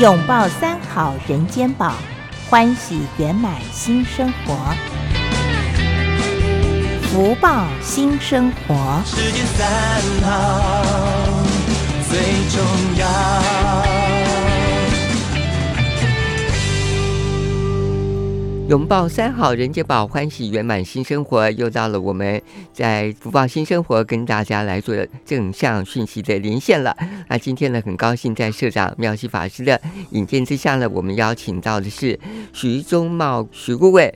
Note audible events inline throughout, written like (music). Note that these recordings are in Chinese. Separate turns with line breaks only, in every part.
拥抱三好人间宝，欢喜圆满新生活。福报新生活。世界三好最重要。
拥抱三好人间宝，欢喜圆满新生活。又到了我们在福报新生活跟大家来做正向讯息的连线了。那今天呢，很高兴在社长妙西法师的引荐之下呢，我们邀请到的是徐宗茂徐顾问。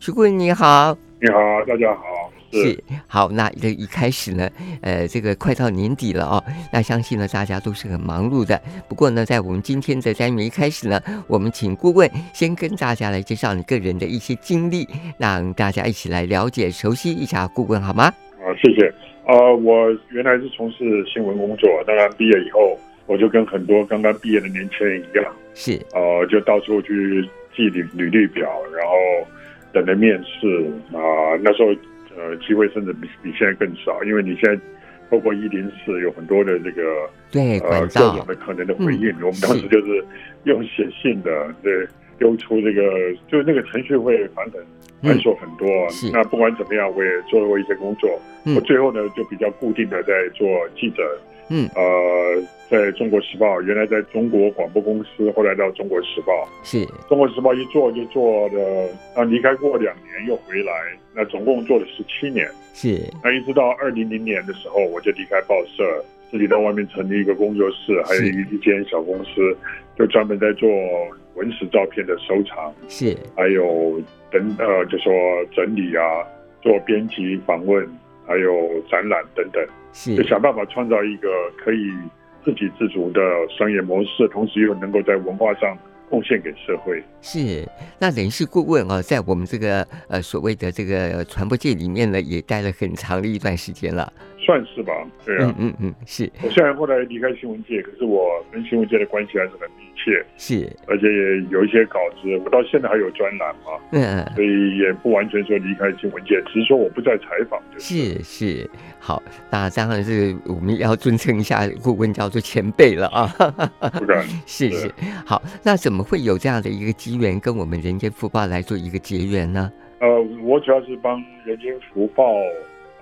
徐顾问你好，
你好，大家好。
是好，那这一开始呢，呃，这个快到年底了哦，那相信呢，大家都是很忙碌的。不过呢，在我们今天的单元一开始呢，我们请顾问先跟大家来介绍你个人的一些经历，让大家一起来了解、熟悉一下顾问，好吗？
好，谢谢。呃，我原来是从事新闻工作，当然毕业以后，我就跟很多刚刚毕业的年轻人一样，
是
呃，就到处去寄履履历表，然后等着面试啊、呃，那时候。呃，机会甚至比比现在更少，因为你现在包括一零四有很多的这个
对
呃各种的可能的回应，嗯、我们当时就是用写信的，对，丢出这个，就那个程序会繁很繁琐很多。嗯、那不管怎么样，我也做过一些工作，嗯、我最后呢就比较固定的在做记者。嗯，呃，在中国时报，原来在中国广播公司，后来到中国时报，
是。
中国时报一做就做了，啊，离开过两年又回来，那总共做了十七年，
是，
那一直到二零零年的时候，我就离开报社，自己在外面成立一个工作室，还有一一间小公司，就专门在做文史照片的收藏，
是，
还有等呃，就说整理啊，做编辑访问。还有展览等等，
是
就想办法创造一个可以自给自足的商业模式，同时又能够在文化上贡献给社会。
是，那人事顾问啊，在我们这个呃所谓的这个传播界里面呢，也待了很长的一段时间了。
算是吧，对啊，
嗯嗯嗯，是。
我虽然后来离开新闻界，可是我跟新闻界的关系还是很密切，
是。而
且也有一些稿子，我到现在还有专栏嘛，
嗯，
所以也不完全说离开新闻界，只是说我不再采访，
就是。是是，好，那当然是我们要尊称一下顾问叫做前辈了啊，
不敢，(laughs)
是是。好，那怎么会有这样的一个机缘跟我们人间福报来做一个结缘呢？
呃，我主要是帮人间福报。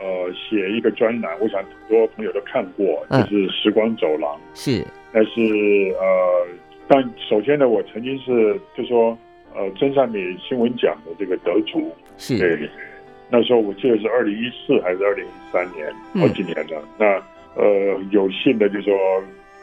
呃，写一个专栏，我想很多朋友都看过，就是《时光走廊》。
是，
但是呃，但首先呢，我曾经是就说呃，真善美新闻奖的这个得主。
是，
对，那时候我记得是二零一四还是二零一三年，好几年了。嗯、那呃，有幸的就说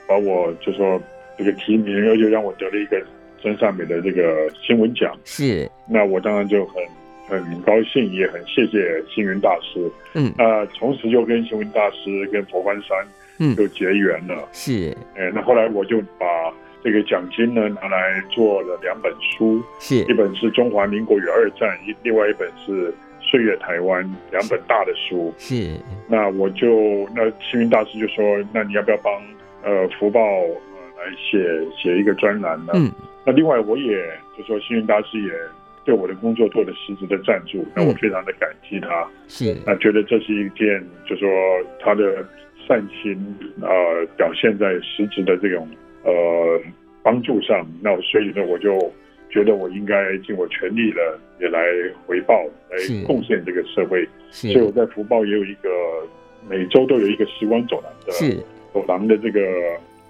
把我就说这个提名，而且让我得了一个真善美的这个新闻奖。
是，
那我当然就很。很高兴，也很谢谢星云大师。
嗯，
那从此就跟星云大师跟佛光山，嗯，就结缘了。
是，
哎，那后来我就把这个奖金呢拿来做了两本书，
是
一本是中华民国与二战，一另外一本是岁月台湾，两本大的书。
是，
那我就那星云大师就说，那你要不要帮呃福报呃来写写一个专栏呢？嗯，那另外我也就说星云大师也。对我的工作做了实质的赞助，那我非常的感激他。嗯、
是，
那觉得这是一件，就说他的善心呃表现在实质的这种呃帮助上。那所以呢，我就觉得我应该尽我全力了，也来回报，来贡献这个社会。
是，
所以我在福报也有一个每周都有一个时光走廊的
是
走廊的这个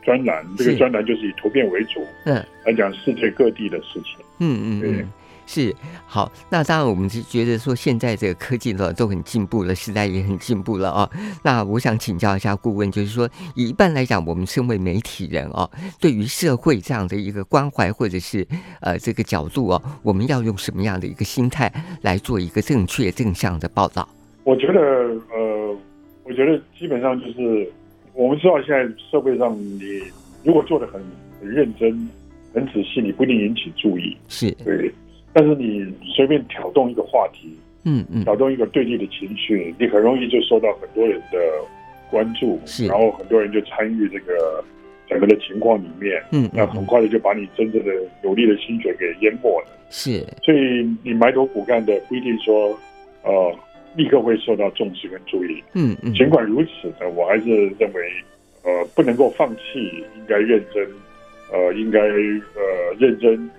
专栏，这个专栏就是以图片为主，
嗯，
来讲世界各地的事情。
嗯嗯，对。是好，那当然我们是觉得说现在这个科技呢都很进步了，时代也很进步了啊。那我想请教一下顾问，就是说以一般来讲，我们身为媒体人哦，对于社会这样的一个关怀或者是呃这个角度哦，我们要用什么样的一个心态来做一个正确正向的报道？
我觉得呃，我觉得基本上就是我们知道现在社会上，你如果做的很很认真、很仔细，你不一定引起注意，
是
对。但是你随便挑动一个话题，
嗯嗯，
挑动一个对立的情绪，你很容易就受到很多人的关注，
是，
然后很多人就参与这个整个的情况里面，
嗯，
那很快的就把你真正的有力的心血给淹没了，
是。
所以你埋头苦干的不一定说，呃，立刻会受到重视跟注意，
嗯嗯。
尽管如此呢，我还是认为，呃，不能够放弃，应该认真。呃，应该呃认真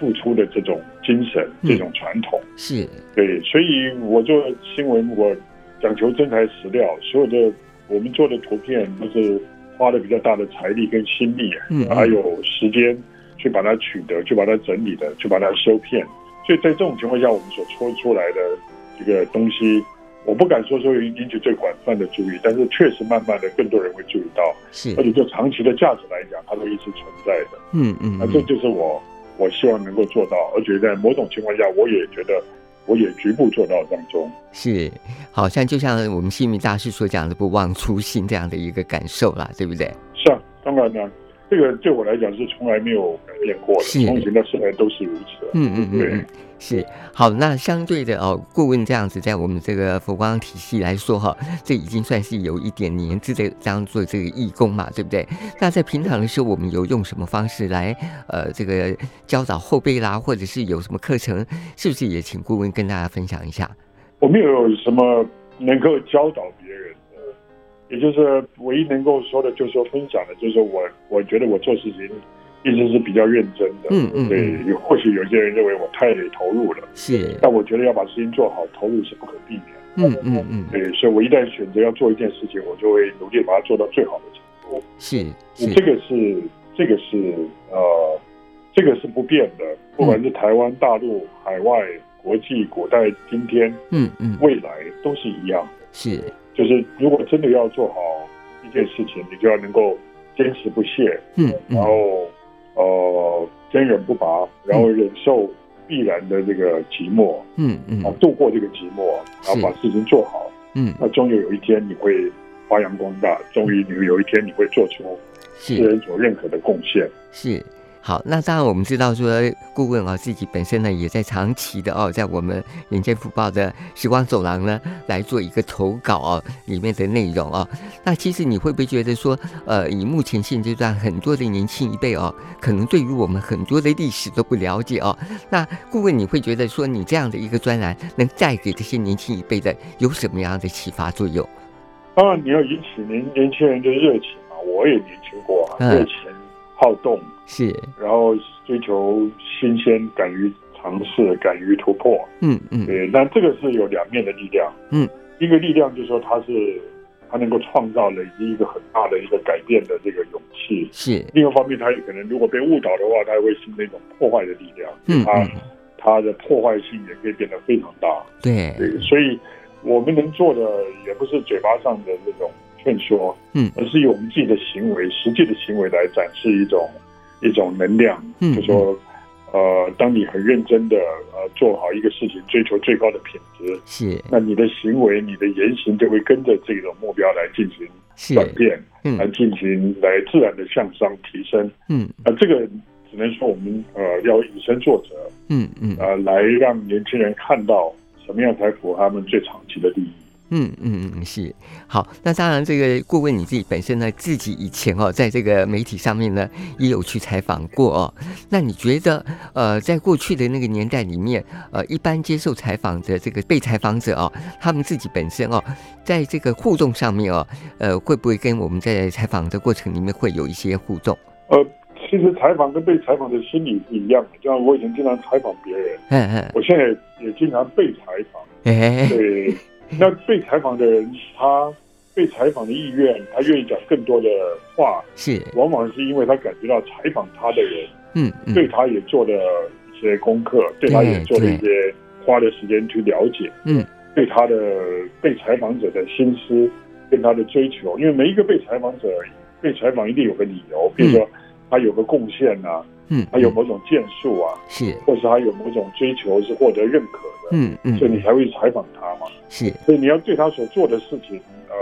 付出的这种精神，嗯、这种传统。
是。
对，所以我做新闻，我讲求真材实料，所有的我们做的图片都是花了比较大的财力跟心力，嗯，还有时间去把它取得，去把它整理的，去把它修片，所以在这种情况下，我们所搓出来的这个东西。我不敢说说引起最广泛的注意，但是确实慢慢的更多人会注意到，
是，
而且就长期的价值来讲，它都一直存在的。
嗯嗯，
那这就是我我希望能够做到，而且在某种情况下，我也觉得我也局部做到当中。
是，好像就像我们幸运大师所讲的“不忘初心”这样的一个感受啦，对不对？
是啊，当然呢。这个对我来讲是从来没有改变过的，从前到现在都是如此。
嗯嗯嗯，对，是好。那相对的哦，顾问这样子，在我们这个佛光体系来说哈，这已经算是有一点年资的这样做这个义工嘛，对不对？那在平常的时候，我们有用什么方式来呃这个教导后辈啦，或者是有什么课程，是不是也请顾问跟大家分享一下？
我们有什么能够教导？也就是唯一能够说的，就是说分享的，就是我我觉得我做事情一直是比较认真的，
嗯嗯，
对，或许有些人认为我太投入了，
是，
但我觉得要把事情做好，投入是不可避
免，嗯嗯嗯，
对，所以我一旦选择要做一件事情，我就会努力把它做到最好的程度，
是，
是。这个是这个是呃，这个是不变的，不管是台湾、大陆、海外、国际、古代、今天，
嗯嗯，
未来都是一样，
是。
就是如果真的要做好一件事情，你就要能够坚持不懈，
嗯，
然后呃坚韧不拔，然后忍受必然的这个寂寞，
嗯嗯，
啊度过这个寂寞，然后把事情做好，
嗯，
那终有有一天你会发扬光大，终于你有一天你会做出世人所认可的贡献，
是。好，那当然我们知道说，顾问啊自己本身呢也在长期的哦，在我们人间福报的时光走廊呢来做一个投稿哦里面的内容哦。那其实你会不会觉得说，呃，以目前现阶段很多的年轻一辈哦，可能对于我们很多的历史都不了解哦。那顾问你会觉得说，你这样的一个专栏能带给这些年轻一辈的有什么样的启发作用？
当然你要引起年年轻人的热情嘛，我也年轻过啊，热情。好动
是，
然后追求新鲜，敢于尝试，敢于突破。
嗯嗯，
对，那这个是有两面的力量。
嗯，
一个力量就是说，它是它能够创造累积一个很大的一个改变的这个勇气。
是，
另一方面，它也可能如果被误导的话，它也会形成一种破坏的力量。
嗯，
它它的破坏性也可以变得非常大。
对，
对，所以我们能做的也不是嘴巴上的那种。劝说，
嗯，
而是以我们自己的行为、实际的行为来展示一种一种能量。
嗯，
就说，呃，当你很认真的呃做好一个事情，追求最高的品质，
是，
那你的行为、你的言行就会跟着这种目标来进行转变，
嗯，
来进行来自然的向上提升。
嗯，
那这个只能说我们呃要以身作则。
嗯嗯，
呃，来让年轻人看到什么样才符合他们最长期的利益。
嗯嗯嗯，是好。那当然，这个顾问你自己本身呢，自己以前哦，在这个媒体上面呢，也有去采访过哦。那你觉得，呃，在过去的那个年代里面，呃，一般接受采访的这个被采访者哦，他们自己本身哦，在这个互动上面哦，呃，会不会跟我们在采访的过程里面会有一些互动？
呃，其实采访跟被采访的心理是一样的。就像我以前经常采访别人，
嗯嗯，
我现在也经常被采访，
哎，
对。(laughs) 那被采访的人，他被采访的意愿，他愿意讲更多的话，
是。
往往是因为他感觉到采访他的人，
嗯，嗯。
对他也做了一些功课，对他也做了一些花的时间去了解，
嗯，
对他的被采访者的心思跟他的追求，因为每一个被采访者被采访一定有个理由，比如说他有个贡献呐，
嗯，
他有某种建树啊，
是，
或是他有某种追求是获得认可的，
嗯嗯，
所以你才会采访他嘛。
是，
所以你要对他所做的事情，呃，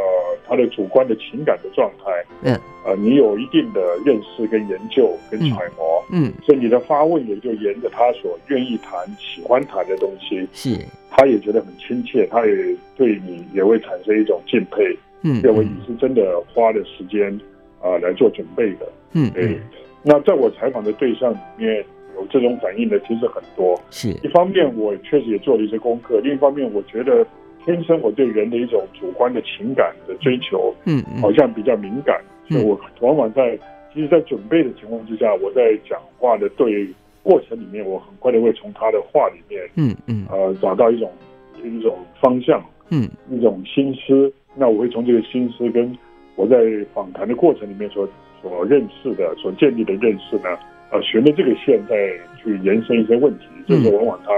他的主观的情感的状态，
嗯，
呃，你有一定的认识跟研究跟揣摩，
嗯，
所以你的发问也就沿着他所愿意谈、喜欢谈的东西，
是，
他也觉得很亲切，他也对你也会产生一种敬佩，
嗯，
认为你是真的花了时间啊、呃、来做准备的，
嗯，
对。那在我采访的对象里面有这种反应的其实很多，
是
一方面我确实也做了一些功课，另一方面我觉得。天生我对人的一种主观的情感的追求，
嗯，
好像比较敏感，嗯、所以我往往在其实，在准备的情况之下，我在讲话的对过程里面，我很快的会从他的话里面，
嗯嗯，
呃，找到一种一种方向，
嗯，
一种心思。那我会从这个心思跟我在访谈的过程里面所所认识的、所建立的认识呢，呃，循着这个线再去延伸一些问题，嗯、就是往往他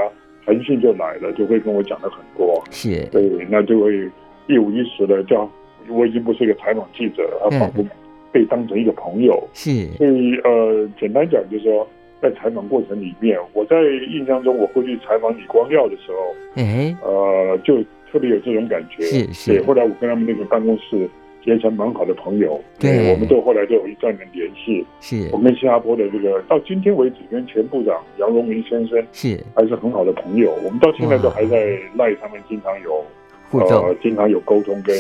横讯就来了，就会跟我讲了很多，
是，
对，那就会一五一十的叫，我已经不是一个采访记者了，他仿佛被当成一个朋友，
是，
所以呃，简单讲就是说，在采访过程里面，我在印象中，我过去采访李光耀的时候，
哎，
呃，就特别有这种感觉，
是是，
对，后来我跟他们那个办公室。结成蛮好的朋友，
对，
我们都后来都有一段的联系。
是，
我跟新加坡的这个到今天为止，跟前部长杨荣明先生
是
还是很好的朋友。我们到现在都还在赖他们经常有
互动，
呃，经常有沟通跟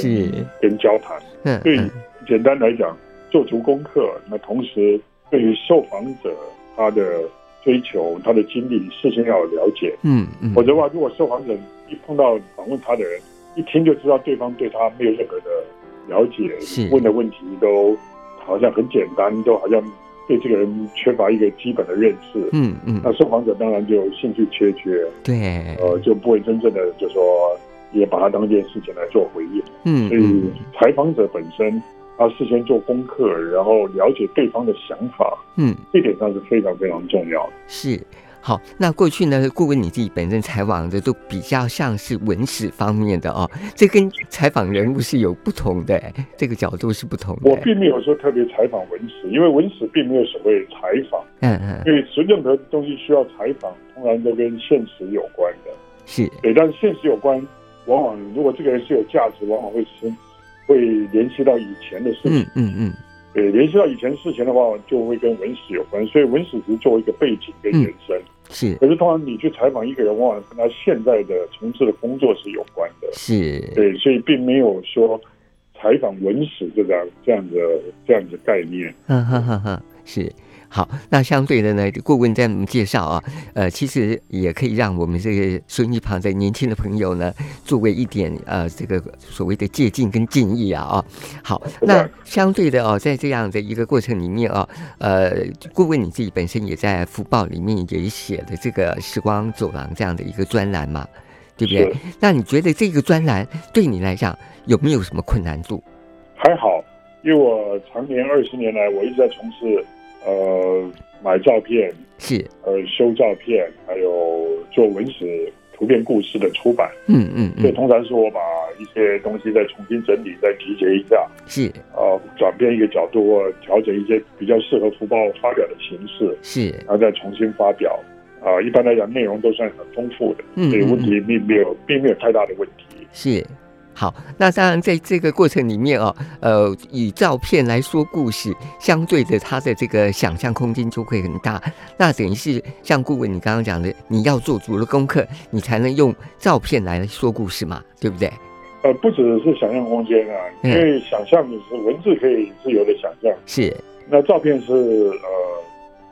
跟交谈。
嗯，
所以简单来讲，做足功课。那同时对于受访者他的追求、他的经历，事先要有了解。
嗯嗯，
否则的话，如果受访者一碰到访问他的人，一听就知道对方对他没有任何的。了解，问的问题都好像很简单，都好像对这个人缺乏一个基本的认识。
嗯嗯，
那受访者当然就兴趣缺缺，
对，
呃，就不会真正的就说也把它当一件事情来做回应。
嗯，
所以采访者本身他事先做功课，然后了解对方的想法，
嗯，
这点上是非常非常重要的。
是。好，那过去呢，顾问你自己本身采访的都比较像是文史方面的哦，这跟采访人物是有不同的，这个角度是不同的。
我并没有说特别采访文史，因为文史并没有所谓采访，
嗯嗯，
因为任何东西需要采访，通常都跟现实有关的，
是。
对，但是现实有关，往往如果这个人是有价值，往往会是会联系到以前的事情，
嗯嗯嗯，
对，联系到以前的事情的话，就会跟文史有关，所以文史只是作为一个背景跟延伸。嗯
是，
可是通常你去采访一个人，往往跟他现在的从事的工作是有关的。
是，
对，所以并没有说采访文史这个这样的这样的概念。
哈哈哈哈，是。好，那相对的呢，顾问在我们介绍啊，呃，其实也可以让我们这个收音机旁的年轻的朋友呢，作为一点呃这个所谓的借鉴跟建议啊啊。好，那相对的哦，在这样的一个过程里面啊，呃，顾问你自己本身也在福报里面也写了这个时光走廊这样的一个专栏嘛，对不对？那你觉得这个专栏对你来讲有没有什么困难度？
还好，因为我常年二十年来，我一直在从事。呃，买照片
是，
呃，修照片，还有做文史图片故事的出版，
嗯嗯，
所以通常是我把一些东西再重新整理，再集结一下，
是，
呃，转变一个角度，或调整一些比较适合福报发表的形式，
是，
然后再重新发表，啊、呃，一般来讲内容都算很丰富的，嗯，所以问题并没有，并没有太大的问题，
是。好，那当然，在这个过程里面哦，呃，以照片来说故事，相对的，它的这个想象空间就会很大。那等于是像顾问你刚刚讲的，你要做足了功课，你才能用照片来说故事嘛，对不对？
呃，不只是想象空间啊，因为想象的是文字可以自由的想象，
是。
那照片是呃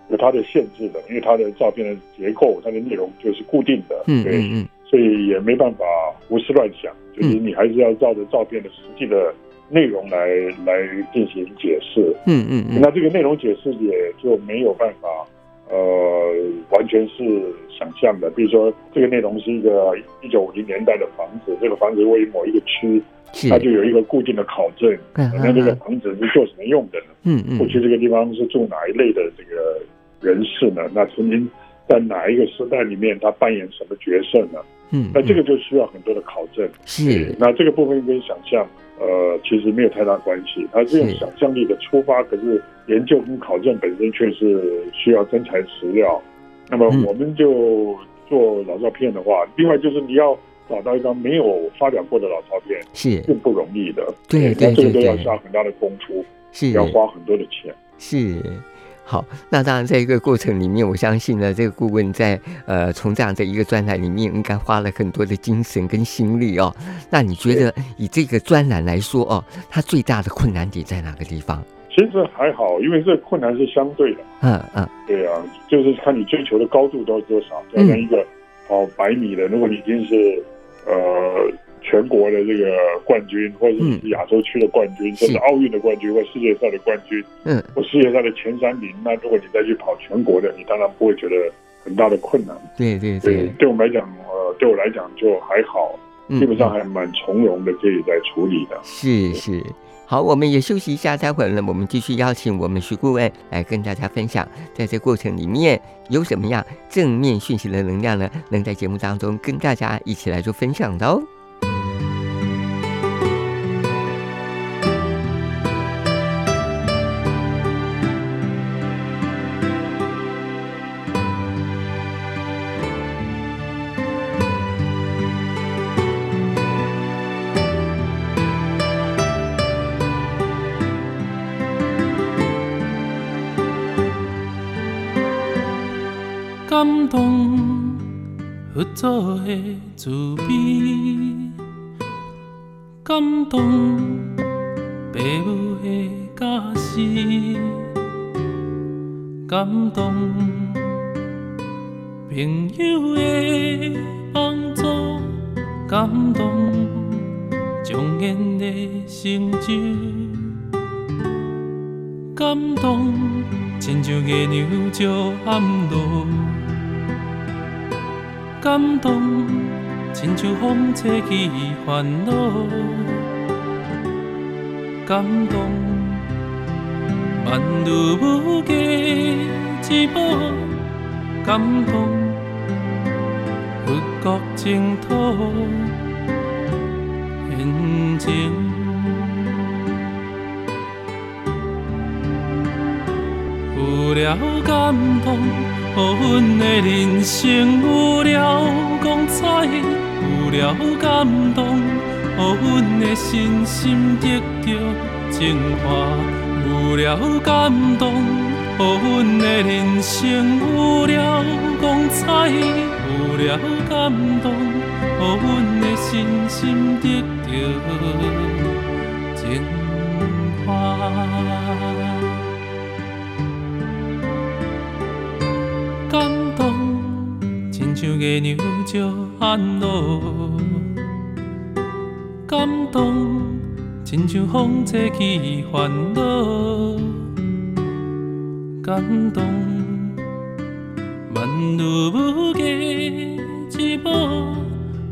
有它的限制的，因为它的照片的结构、它的内容就是固定的，
嗯嗯嗯，
所以也没办法胡思乱想。就是你还是要照着照片的实际的内容来来进行解释，
嗯嗯嗯，
那这个内容解释也就没有办法，呃，完全是想象的。比如说，这个内容是一个一九五零年代的房子，这个房子位于某一个区，它就有一个固定的考证，那这个房子是做什么用的呢？
嗯嗯，
过去这个地方是住哪一类的这个人士呢？那曾经在哪一个时代里面他扮演什么角色呢？
嗯，
那这个就需要很多的考证，
是。
那这个部分跟想象，呃，其实没有太大关系，它是用想象力的出发，可是研究跟考证本身却是需要真材实料。那么我们就做老照片的话，另外就是你要找到一张没有发表过的老照片，
是。
更不容易的。
对对对，
这个都要下很大的功夫，
是。
要花很多的钱，
是。好，那当然，在一个过程里面，我相信呢，这个顾问在呃，从这样的一个专栏里面，应该花了很多的精神跟心力哦。那你觉得以这个专栏来说哦，它最大的困难点在哪个地方？
其实还好，因为这个困难是相对的。
嗯嗯，
对啊，就是看你追求的高度到多少。就像一个跑百米的，如果你已经是呃全国的这个冠军，或者是亚洲区的冠军，嗯、甚至奥运的冠军或世界赛的冠军，嗯，或世界赛的前三名。那如果你再去跑全国的，你当然不会觉得很大的困难。
对对对，对，
对我们来讲，呃，对我来讲就还好，基本上还蛮从容的，可以在处理的。
是是。好，我们也休息一下，待会儿呢，我们继续邀请我们徐顾问来跟大家分享，在这过程里面有什么样正面讯息的能量呢？能在节目当中跟大家一起来做分享的哦。
动父母的教示，感动朋友的帮助，感动庄严的成就，感动亲像月亮照暗路。感动，亲像风吹去烦恼；感动，万物无价之宝；感动，佛国净土现前，有了感动。予阮的人生有了光彩，有了感动，予阮的信心得到净化，有了感动，予阮的人生有了光彩，有了感动，予阮的信心得到净化。感动，亲像月亮照暗路，感动，亲像风吹起烦恼，感动，万物无价之宝，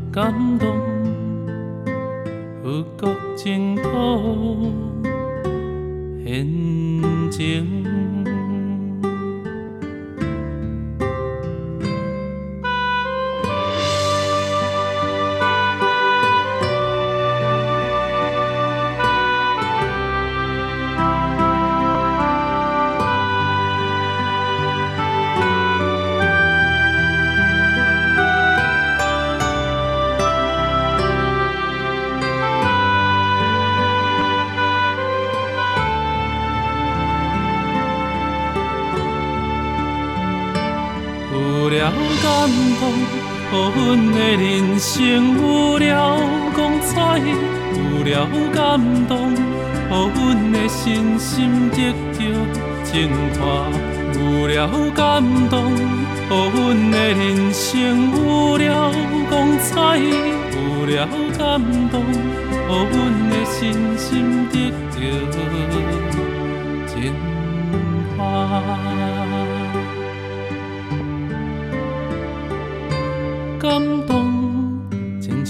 感动，佛国净土人生有了光彩，有了感动，予阮的身心得到净化；有了感动，予阮的人生有了光彩，有了感动，予阮的身心得到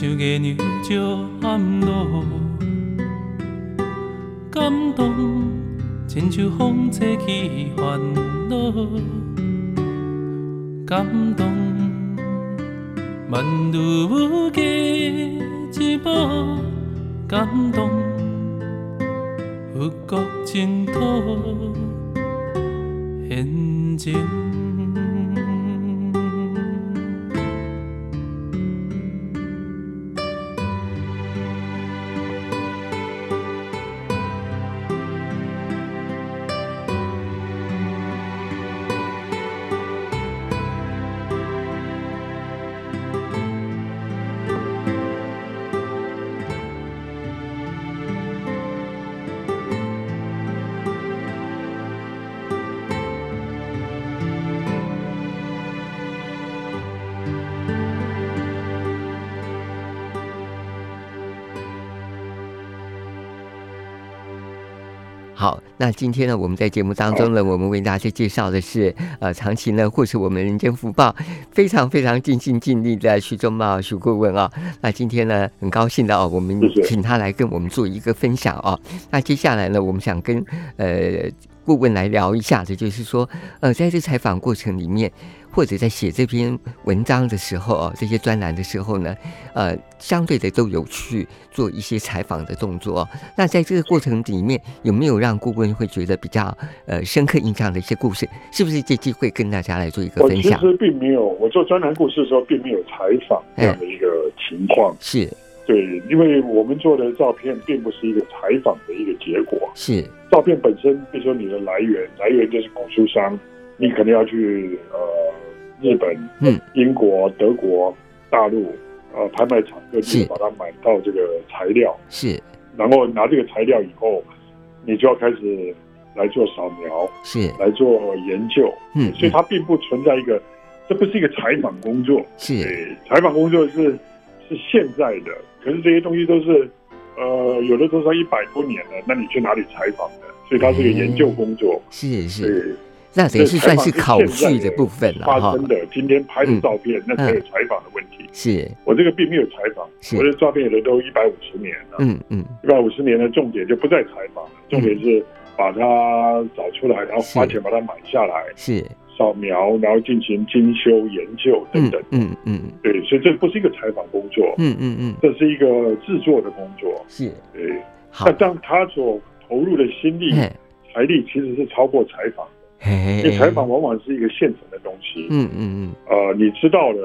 像月亮照暗路；感动，亲像风吹去烦恼；感动，万物无价之宝；感动，佛国净土现前。
那今天呢，我们在节目当中呢，我们为大家介绍的是呃，长期呢，或是我们人间福报非常非常尽心尽力的徐忠茂徐顾问啊、哦。那今天呢，很高兴的哦，我们请他来跟我们做一个分享哦。那接下来呢，我们想跟呃顾问来聊一下的，就是说呃，在这采访过程里面。或者在写这篇文章的时候啊，这些专栏的时候呢，呃，相对的都有去做一些采访的动作。那在这个过程里面，有没有让顾问会觉得比较呃深刻印象的一些故事？是不是借机会跟大家来做一个分享？
我其实并没有，我做专栏故事的时候并没有采访这样的一个情况。嗯、
是
对，因为我们做的照片并不是一个采访的一个结果。
是。
照片本身，比如说你的来源，来源就是古书商，你可能要去呃。日本、嗯，英国、德国、大陆，呃，拍卖场各地把它买到这个材料，
是，
然后拿这个材料以后，你就要开始来做扫描，
是，
来做研究，嗯，所以它并不存在一个，这不是一个采访工作，
是，
采访工作是是现在的，可是这些东西都是，呃，有的都是一百多年了，那你去哪里采访的？所以它是一个研究工作，
是是。那等于是算是考据的部分了哈。
发生的今天拍的照片，那才有采访的问题。
是。
我这个并没有采访，我的照片有的都一百五十年了。
嗯嗯，
一百五十年的重点就不再采访了，重点是把它找出来，然后花钱把它买下来，
是
扫描，然后进行精修研究等等。
嗯嗯，
对，所以这不是一个采访工作。
嗯嗯嗯，
这是一个制作的工作。
是，
对。那当他所投入的心力、财力，其实是超过采访的。因为采访往往是一个现成的东西，
嗯嗯嗯，
呃，你知道的，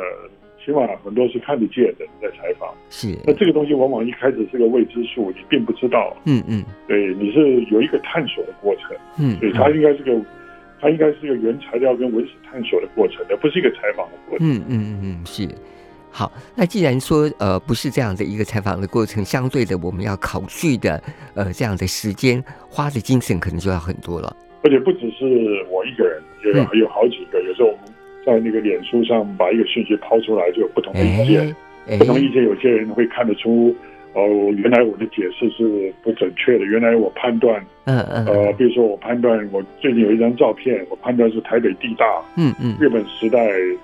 起码很多是看得见的，你在采访，
是。
那这个东西往往一开始是个未知数，你并不知道，
嗯嗯，
对，你是有一个探索的过程，嗯，所以它应该是个，它应该是一个原材料跟文史探索的过程，而不是一个采访的过程，
嗯嗯嗯嗯，是。好，那既然说呃不是这样的一个采访的过程，相对的我们要考据的呃这样的时间花的精神可能就要很多了。
而且不只是我一个人，有有好几个。有时候我们在那个脸书上把一个讯息抛出来，就有不同的意见。不同意见，有些人会看得出，哦，原来我的解释是不准确的。原来我判断，
嗯嗯，
呃，比如说我判断，我最近有一张照片，我判断是台北地大，
嗯嗯，
日本时代，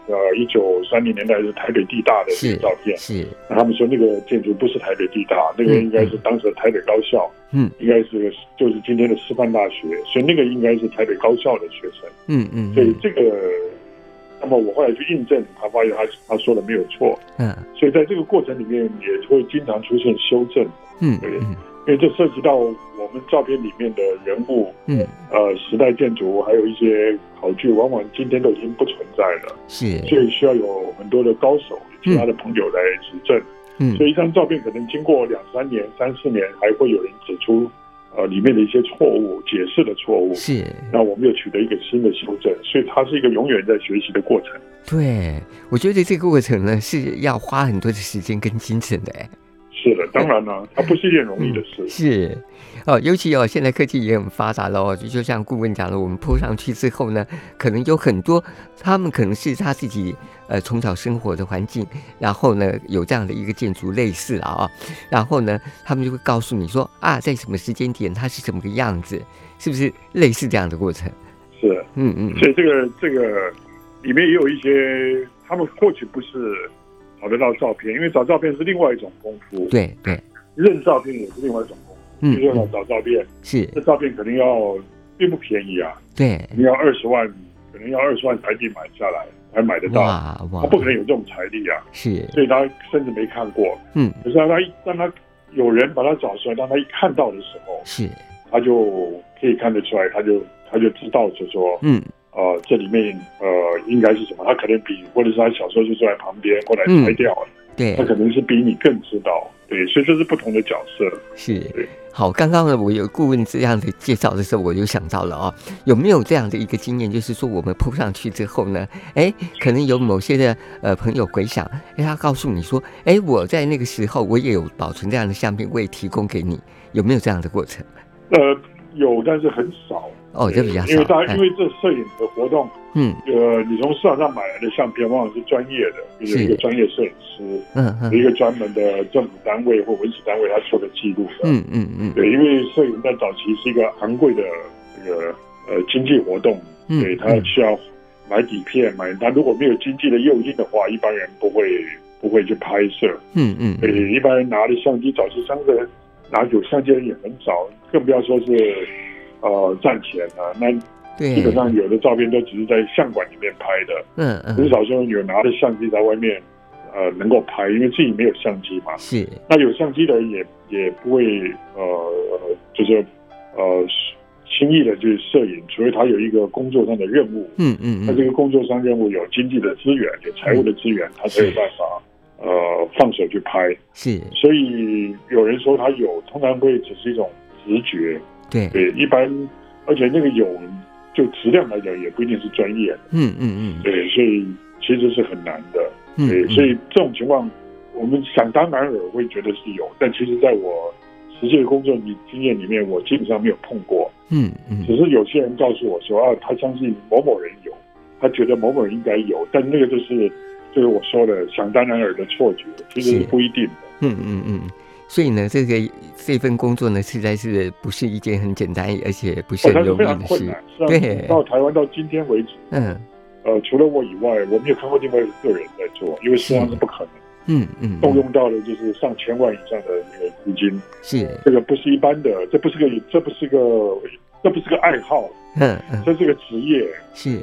呃，一九三零年代是台北地大的这个照片，
是。
那他们说那个建筑不是台北地大，那个应该是当时的台北高校。
嗯，
应该是就是今天的师范大学，所以那个应该是台北高校的学生。
嗯嗯，
所以这个，那么我后来去印证，他发现他他说的没有错。
嗯，
所以在这个过程里面也会经常出现修正。
嗯，
对，因为这涉及到我们照片里面的人物，
嗯，
呃，时代建筑，还有一些考据，往往今天都已经不存在了。
是，
所以需要有很多的高手，其他的朋友来指正。
嗯，
所以一张照片可能经过两三年、三四年，还会有人指出，呃，里面的一些错误、解释的错误。
是，
那我们又取得一个新的修正，所以它是一个永远在学习的过程。
对，我觉得这个过程呢是要花很多的时间跟精神的。哎，
是的，当然了，它不是一件容易的事。
嗯、是。哦，尤其哦，现在科技也很发达了哦，就就像顾问讲的，我们铺上去之后呢，可能有很多他们可能是他自己呃从小生活的环境，然后呢有这样的一个建筑类似了啊、哦，然后呢他们就会告诉你说啊，在什么时间点它是什么个样子，是不是类似这样的过程？
是，
嗯嗯，
所以这个这个里面也有一些他们或许不是找得到照片，因为找照片是另外一种功夫，
对对，
认照片也是另外一种功夫。嗯，就是要找照片，
是
这照片肯定要并不便宜啊，
对，
你要二十万，可能要二十万台币买下来才买得到，他不可能有这种财力啊，
是，
所以他甚至没看过，
嗯，
可是让他让他有人把他找出来，当他一看到的时候，
是，
他就可以看得出来，他就他就知道，就说，
嗯，
呃，这里面呃应该是什么，他可能比或者是他小时候就坐在旁边，后来拆掉了，
对，
他可能是比你更知道。对，所以这是不同的角色。
是，好，刚刚呢，我有顾问这样的介绍的时候，我就想到了哦，有没有这样的一个经验，就是说我们扑上去之后呢，哎，可能有某些的呃朋友回想，哎，他告诉你说，哎，我在那个时候我也有保存这样的相片，我也提供给你，有没有这样的过程？
呃，有，但是很少。
哦，就比较少。
因为大家因为这摄影的活动，
嗯，
呃，你从市场上买来的相片往往是专业的，就是一个专业摄影师，
嗯嗯，
一个专门的政府单位或文史单位他做的记录的。
嗯嗯嗯。
对，因为摄影在早期是一个昂贵的这个呃经济活动，对，他需要买底片，买他如果没有经济的诱因的话，一般人不会不会去拍摄。
嗯嗯。
对，一般人拿着相机，早期三个人拿有相机的人也很少，更不要说是。呃，赚钱啊，那基本上有的照片都只是在相馆里面拍的，
嗯嗯，
很少说有拿着相机在外面，呃，能够拍，因为自己没有相机嘛。
是。
那有相机的人也也不会呃，就是呃轻易的去摄影，除非他有一个工作上的任务。
嗯嗯嗯。
那这个工作上任务有经济的资源，有财务的资源，他才有办法呃放手去拍。
是。
所以有人说他有，通常会只是一种直觉。
对
对，一般，而且那个有，就质量来讲，也不一定是专业的。
嗯嗯嗯。
对，所以其实是很难的。
嗯。
对，所以这种情况，我们想当然尔会觉得是有，但其实在我实际的工作里经验里面，我基本上没有碰过。
嗯嗯。
只是有些人告诉我说啊，他相信某某人有，他觉得某某人应该有，但那个就是就是我说的想当然尔的错觉，其实是不一定的。
嗯嗯嗯。所以呢，这个这份工作呢，实在是不是一件很简单，而且不是很容易的事。
哦、对，到台湾到今天为止，
嗯，
呃，除了我以外，我没有看过另外一个人在做，因为实际上是不可能。
嗯嗯，
动用到的就是上千万以上的那个资金，
是。
这个不是一般的，这不是个，这不是个，这不是个爱好，
嗯嗯，
这是个职业，
是。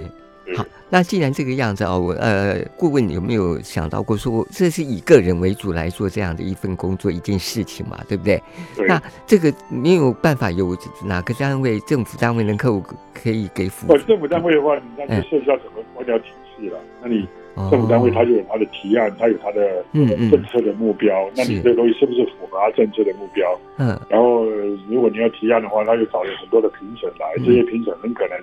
好，那既然这个样子哦，我呃，顾问有没有想到过说，这是以个人为主来做这样的一份工作一件事情嘛，对不对？
对。
那这个没有办法有哪个单位、政府单位能够可以给辅助？
政府单位的话，你那就涉及到整个官僚体系了。那你政府单位它就有它的提案，它有它的政策的目标。那你这个东西是不是符合它政策的目标？
嗯。
然后，如果你要提案的话，他就找了很多的评审来，这些评审很可能。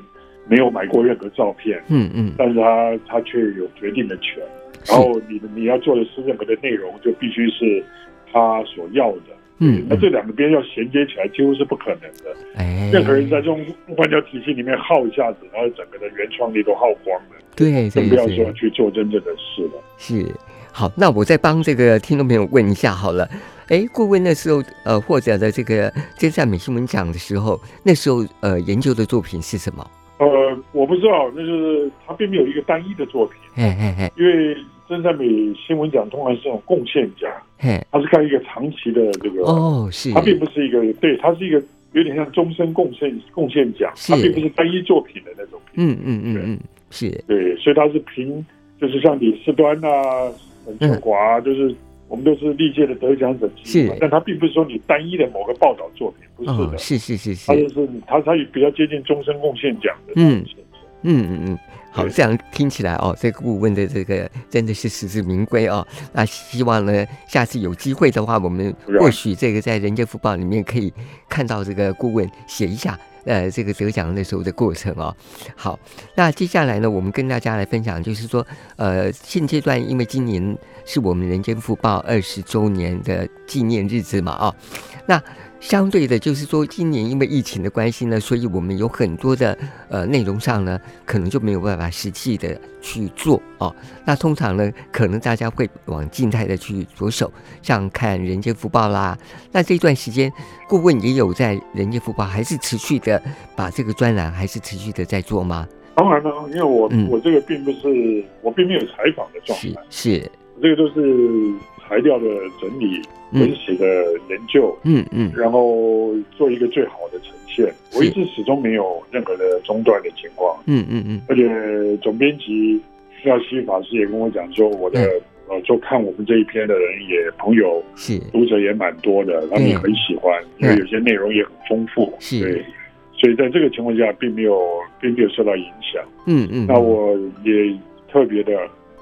没有买过任何照片，
嗯嗯，
但是他他却有决定的权，然后你你要做的是任何的内容，就必须是他所要的，
嗯，
那这两个边要衔接起来，几乎是不可能的。
哎，
任何人在这种官僚体系里面耗一下子，然后整个的原创力都耗光了，
对，
更不要说去做真正的事了。
是，好，那我再帮这个听众朋友问一下好了，哎，顾问那时候呃获得的这个真善美新闻奖的时候，那时候呃研究的作品是什么？
呃，我不知道，那就是他并没有一个单一的作品，
嘿嘿嘿，
因为真善美新闻奖通常是这种贡献奖，
嘿，
它是看一个长期的这个，
哦，是，
它并不是一个，对，他是一个有点像终身贡献贡献奖，他并不是单一作品的那种，
嗯嗯嗯嗯，是。
对，所以他是凭，就是像李四端啊、沈秋华，就是。我们都是历届的得奖者之一，但他并不是说你单一的某个报道作品，不是的，
哦、是是是是，
他就是他他也比较接近终身贡献奖的，
嗯嗯嗯嗯，好，这样听起来哦，这个顾问的这个真的是实至名归哦。那希望呢，下次有机会的话，我们或许这个在《人间福报》里面可以看到这个顾问写一下。呃，这个得奖的时候的过程哦，好，那接下来呢，我们跟大家来分享，就是说，呃，现阶段因为今年是我们人间福报二十周年的纪念日子嘛，啊，那。相对的，就是说，今年因为疫情的关系呢，所以我们有很多的呃内容上呢，可能就没有办法实际的去做哦。那通常呢，可能大家会往静态的去着手，像看《人间福报》啦。那这段时间，顾问也有在《人间福报》还是持续的把这个专栏还是持续的在做吗？
当然了，因为我、嗯、我这个并不是我并没有采访的状态，
是，是
这个都是材料的整理。文史的研究，
嗯嗯，
然后做一个最好的呈现。我一直始终没有任何的中断的情况，
嗯嗯嗯。
而且总编辑廖希法师也跟我讲说，我的呃，就看我们这一篇的人也朋友
是
读者也蛮多的，他们也很喜欢，因为有些内容也很丰富，
是。
对，所以在这个情况下，并没有并没有受到影响，
嗯嗯。
那我也特别的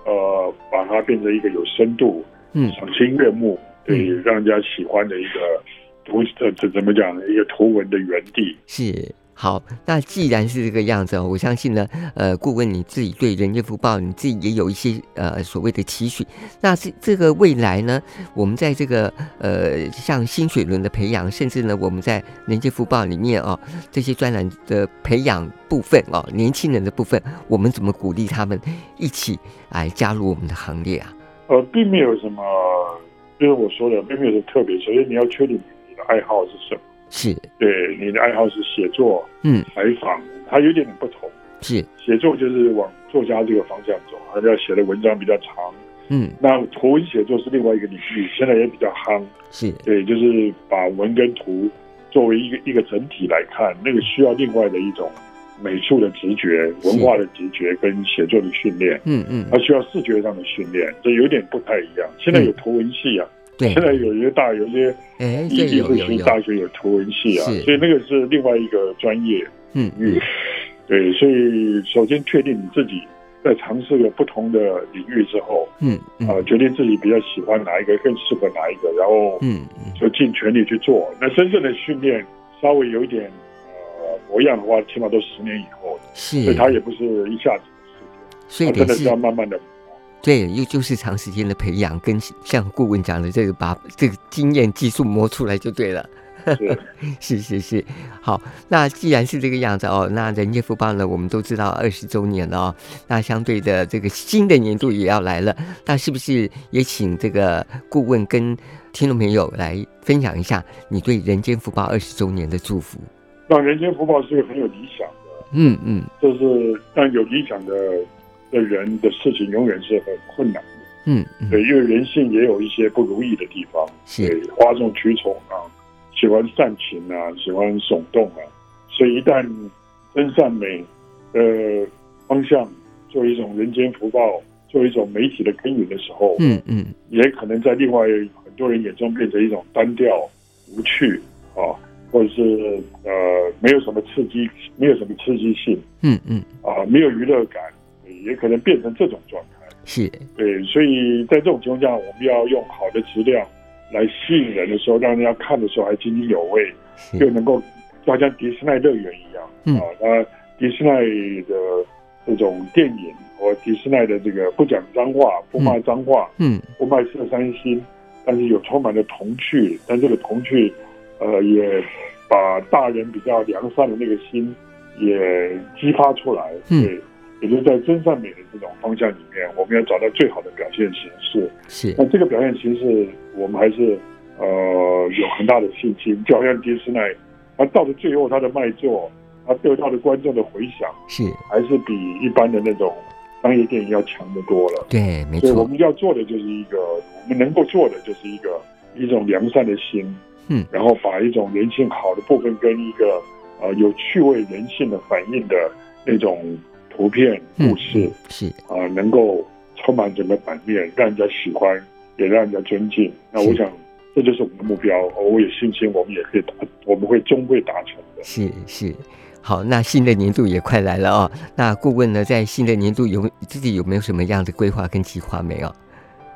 呃，把它变成一个有深度、
嗯，
赏心悦目。对，让人家喜欢的一个图，这这怎么讲？一个图文的园地
是，好，那既然是这个样子，我相信呢，呃，顾问你自己对人间福报，你自己也有一些呃所谓的期许。那是这个未来呢，我们在这个呃像新水轮的培养，甚至呢，我们在人间福报里面哦，这些专栏的培养部分哦，年轻人的部分，我们怎么鼓励他们一起来加入我们的行列啊？
呃，并没有什么，就是我说的，并没有什么特别。首先你要确定你的爱好是什么。
是，
对，你的爱好是写作，嗯，采访，它有点点不同。
是，
写作就是往作家这个方向走，还要写的文章比较长。
嗯，
那图文写作是另外一个领域，现在也比较夯。
是，
对，就是把文跟图作为一个一个整体来看，那个需要另外的一种美术的直觉、文化的直觉跟写作的训练。
嗯嗯，
它需要视觉上的训练，这有点不太一样。现在有图文系啊。
对，
现在有一些大，有些一级会学大学有图文系啊，所以那个是另外一个专业。
嗯
嗯，对，所以首先确定你自己在尝试了不同的领域之后，
嗯
啊，决定自己比较喜欢哪一个，更适合哪一个，然后
嗯，
就尽全力去做。那真正的训练稍微有一点呃模样的话，起码都十年以后，
是，
所以它也不是一下子的事情，所以真的是要慢慢的。
对，又就是长时间的培养，跟像顾问讲的这个，把这个经验技术磨出来就对了。是 (laughs) 是是，好，那既然是这个样子哦，那人间福报呢，我们都知道二十周年了哦，那相对的这个新的年度也要来了，那是不是也请这个顾问跟听众朋友来分享一下你对人间福报二十周年的祝福？
那人间福报是个很有理想的，
嗯嗯，
就是但有理想的。的人的事情永远是很困难的，
嗯，嗯，
对，因为人性也有一些不如意的地方，
是。
对，哗众取宠啊，喜欢煽情啊，喜欢耸动啊，所以一旦真善美的方向做一种人间福报，做一种媒体的耕耘的时候，
嗯嗯，
也可能在另外很多人眼中变成一种单调无趣啊，或者是呃没有什么刺激，没有什么刺激性，
嗯嗯，
啊，没有娱乐感。也可能变成这种状态，
是
对，所以在这种情况下，我们要用好的质量来吸引人的时候，让人家看的时候还津津有味，又能够就好像迪士尼乐园一样，
嗯、
啊，那迪士尼的这种电影和迪士尼的这个不讲脏话、不骂脏话，
嗯，
不卖色三星，但是有充满了童趣，但这个童趣，呃，也把大人比较良善的那个心也激发出来，
嗯。
对也就是在真善美的这种方向里面，我们要找到最好的表现形式。
是，
那这个表现形式，我们还是呃有很大的信心。就好像迪士尼，他到了最后，他的卖座，他得到的观众的回响，
是
还是比一般的那种商业电影要强得多了。
对，没错。
所以我们要做的就是一个，我们能够做的就是一个一种良善的心，
嗯，
然后把一种人性好的部分跟一个呃有趣味人性的反应的那种。图片故事、嗯、
是
啊、呃，能够充满整个版面，让人家喜欢，也让人家尊敬。那我想，这就是我们的目标。我有信心，我们也可以达，我们会终会达成的。
是是，好，那新的年度也快来了哦。那顾问呢，在新的年度有自己有没有什么样的规划跟计划没有？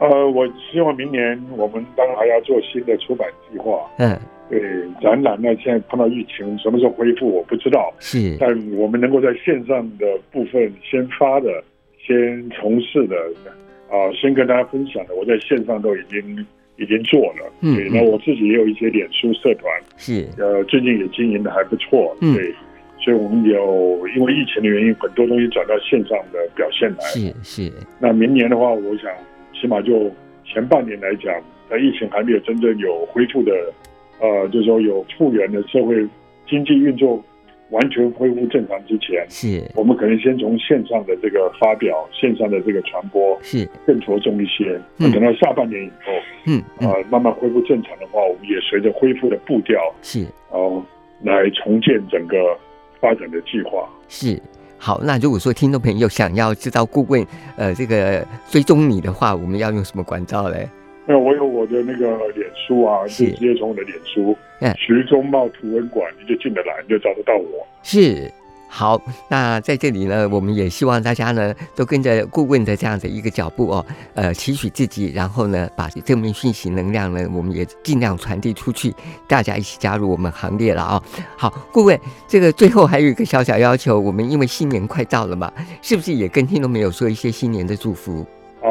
呃，我希望明年我们当然还要做新的出版计划。
嗯。
对展览呢，现在碰到疫情，什么时候恢复我不知道。
是，
但我们能够在线上的部分先发的、先从事的啊，先跟大家分享的，我在线上都已经已经做了。
嗯，
对，那我自己也有一些脸书社团，
是，
呃，最近也经营的还不错。
嗯，
对，所以我们有因为疫情的原因，很多东西转到线上的表现来。
是是。
那明年的话，我想起码就前半年来讲，在疫情还没有真正有恢复的。呃，就是说有复原的社会经济运作完全恢复正常之前，
是
我们可能先从线上的这个发表、线上的这个传播
是
更着重一些。那等到下半年以后，
嗯，
啊、呃，慢慢恢复正常的话，我们也随着恢复的步调
是，
然后来重建整个发展的计划。
是好，那如果说听众朋友想要知道顾问呃这个追踪你的话，我们要用什么管道嘞？
那我有我的那个脸书啊，就直接从我的脸书，徐中茂图文馆，你就进得来，你就找得到我。
是，好，那在这里呢，我们也希望大家呢都跟着顾问的这样的一个脚步哦，呃，期许自己，然后呢，把正面讯息能量呢，我们也尽量传递出去，大家一起加入我们行列了啊、好，顾问，这个最后还有一个小小要求，我们因为新年快到了嘛，是不是也跟听众朋友说一些新年的祝福？
好，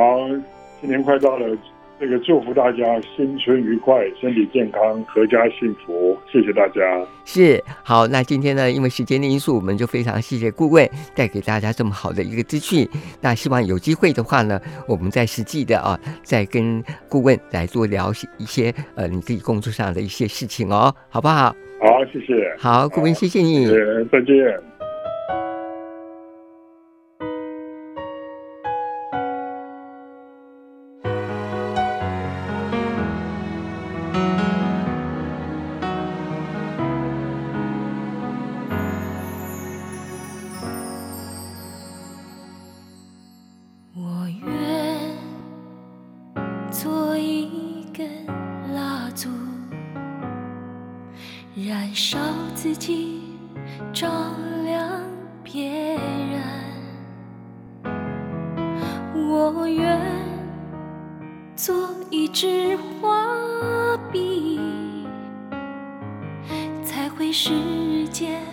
新年快到了。这个祝福大家新春愉快，身体健康，阖家幸福。谢谢大家。
是，好，那今天呢，因为时间的因素，我们就非常谢谢顾问带给大家这么好的一个资讯。那希望有机会的话呢，我们再实际的啊，再跟顾问来多聊一些呃你自己工作上的一些事情哦，好不好？
好，谢谢。
好，顾问，谢谢你。
谢谢，再见。世界